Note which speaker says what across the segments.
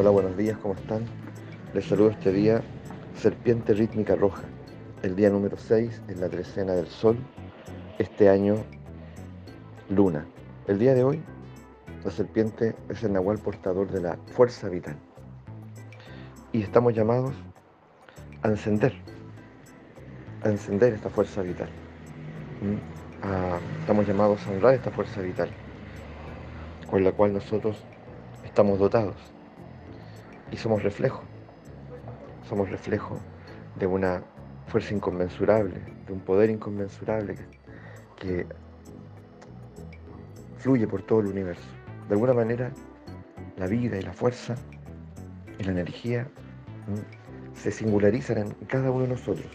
Speaker 1: Hola, buenos días, ¿cómo están? Les saludo este día, Serpiente Rítmica Roja, el día número 6 en la trecena del Sol, este año Luna. El día de hoy, la serpiente es el nahual portador de la fuerza vital. Y estamos llamados a encender, a encender esta fuerza vital. estamos llamados a honrar esta fuerza vital, con la cual nosotros estamos dotados y somos reflejo. Somos reflejo de una fuerza inconmensurable, de un poder inconmensurable que, fluye por todo el universo. De alguna manera, la vida y la fuerza y la energía se singularizan en cada uno de nosotros.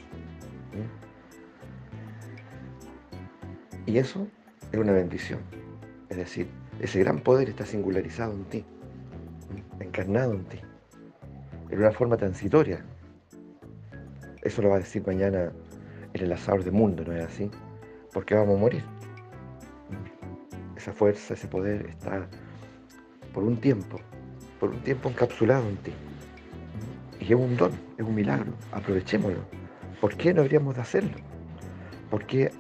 Speaker 1: Y eso es una bendición. Es decir, ese gran poder está singularizado en ti, encarnado en ti en una forma transitoria. Eso lo va a decir mañana el enlazador de mundo, ¿no es así? Porque vamos a morir. Esa fuerza, ese poder está por un tiempo, por un tiempo encapsulado en ti. Y es un don, es un milagro, aprovechémoslo. ¿Por qué no habríamos de hacerlo? ¿Por qué,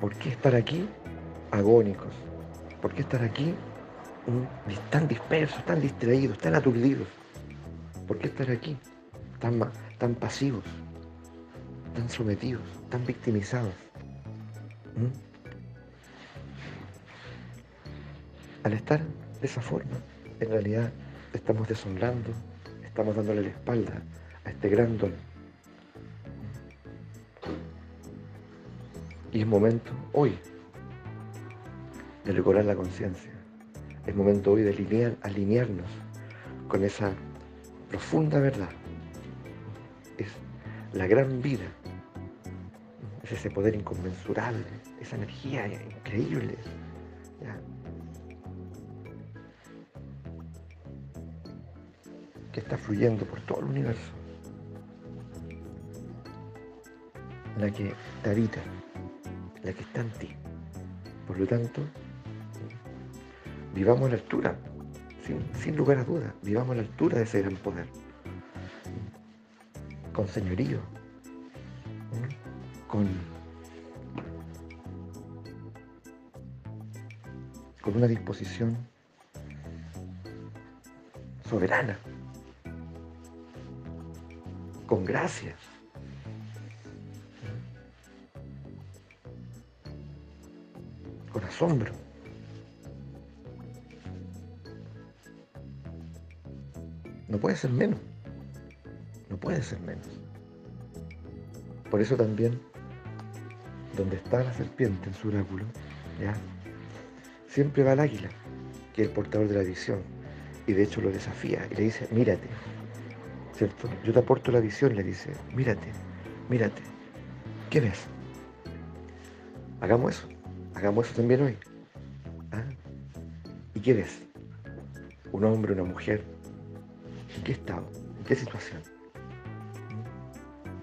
Speaker 1: por qué estar aquí agónicos? ¿Por qué estar aquí mm, tan dispersos, tan distraídos, tan aturdidos? ¿Por qué estar aquí tan, tan pasivos, tan sometidos, tan victimizados? Al estar de esa forma, en realidad estamos deshonrando, estamos dándole la espalda a este gran don. Y es momento hoy de recobrar la conciencia. Es momento hoy de alinear, alinearnos con esa profunda verdad. Es la gran vida. Es ese poder inconmensurable, esa energía increíble. que está fluyendo por todo el universo. La que te habita, la que está en ti. Por lo tanto, vivamos a la altura sin, lugar a dudas, vivamos a la altura de ese gran poder. Con señorío, con, con una disposición soberana, con gracia. con asombro. No puede ser menos. No puede ser menos. Por eso también, donde está la serpiente en su oráculo, ¿ya? siempre va el águila, que es el portador de la visión. Y de hecho lo desafía y le dice, mírate. ¿Cierto? Yo te aporto la visión, le dice, mírate, mírate. ¿Qué ves? Hagamos eso. Hagamos eso también hoy. ¿Ah? ¿Y qué ves? Un hombre, una mujer, ¿En qué estado? ¿En qué situación?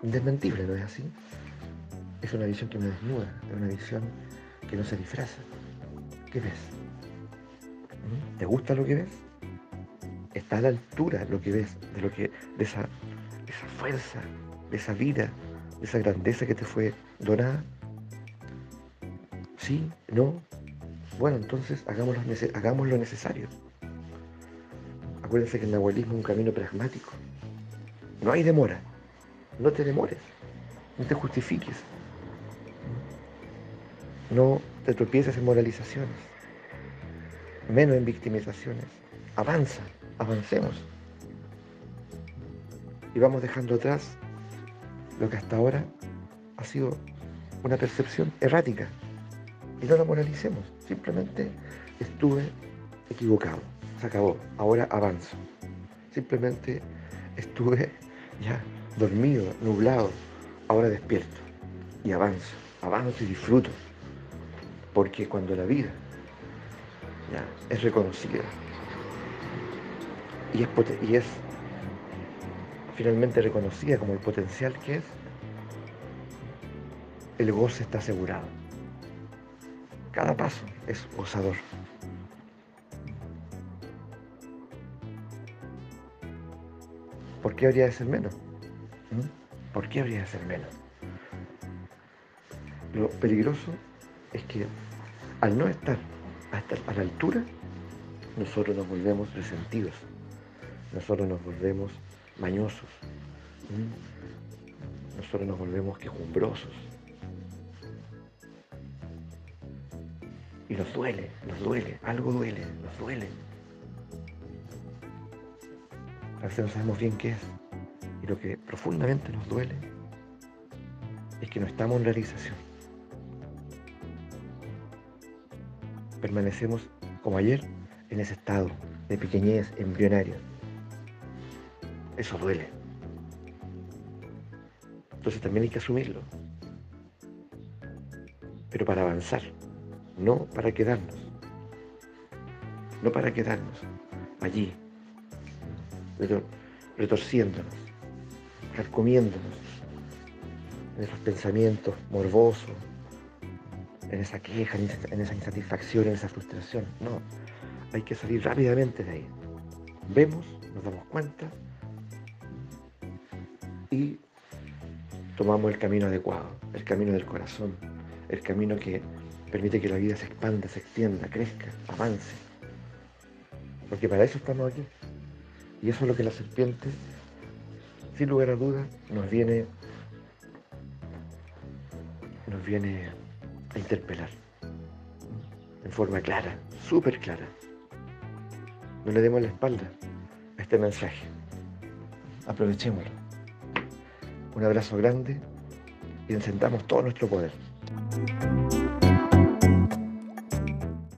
Speaker 1: Indesmentible, ¿no es así? Es una visión que me desnuda, es una visión que no se disfraza. ¿Qué ves? ¿Mm? ¿Te gusta lo que ves? ¿Está a la altura lo que ves de, lo que, de, esa, esa fuerza, de esa vida, de esa grandeza que te fue donada? ¿Sí? ¿No? Bueno, entonces hagamos lo, hagamos lo necesario. Acuérdense que el nahualismo es un camino pragmático. No hay demora. No te demores. No te justifiques. No te tropieces en moralizaciones. Menos en victimizaciones. Avanza. Avancemos. Y vamos dejando atrás lo que hasta ahora ha sido una percepción errática. Y no la moralicemos. Simplemente estuve equivocado acabó, ahora avanzo. Simplemente estuve ya dormido, nublado, ahora despierto y avanzo, avanzo y disfruto. Porque cuando la vida ya es reconocida y es, y es finalmente reconocida como el potencial que es, el goce está asegurado. Cada paso es gozador. ¿Por qué habría de ser menos? ¿Mm? ¿Por qué habría de ser menos? Lo peligroso es que al no estar a, estar a la altura, nosotros nos volvemos resentidos, nosotros nos volvemos mañosos, nosotros nos volvemos quejumbrosos. Y nos duele, nos duele, algo duele, nos duele. A veces no sabemos bien qué es. Y lo que profundamente nos duele es que no estamos en realización. Permanecemos como ayer en ese estado de pequeñez embrionaria. Eso duele. Entonces también hay que asumirlo. Pero para avanzar, no para quedarnos. No para quedarnos allí, retorciéndonos, carcomiéndonos en esos pensamientos morbosos, en esa queja, en esa insatisfacción, en esa frustración. No, hay que salir rápidamente de ahí. Vemos, nos damos cuenta y tomamos el camino adecuado, el camino del corazón, el camino que permite que la vida se expanda, se extienda, crezca, avance. Porque para eso estamos aquí. Y eso es lo que la serpiente, sin lugar a dudas, nos viene, nos viene a interpelar en forma clara, súper clara. No le demos la espalda a este mensaje. Aprovechémoslo. Un abrazo grande y encendamos todo nuestro poder.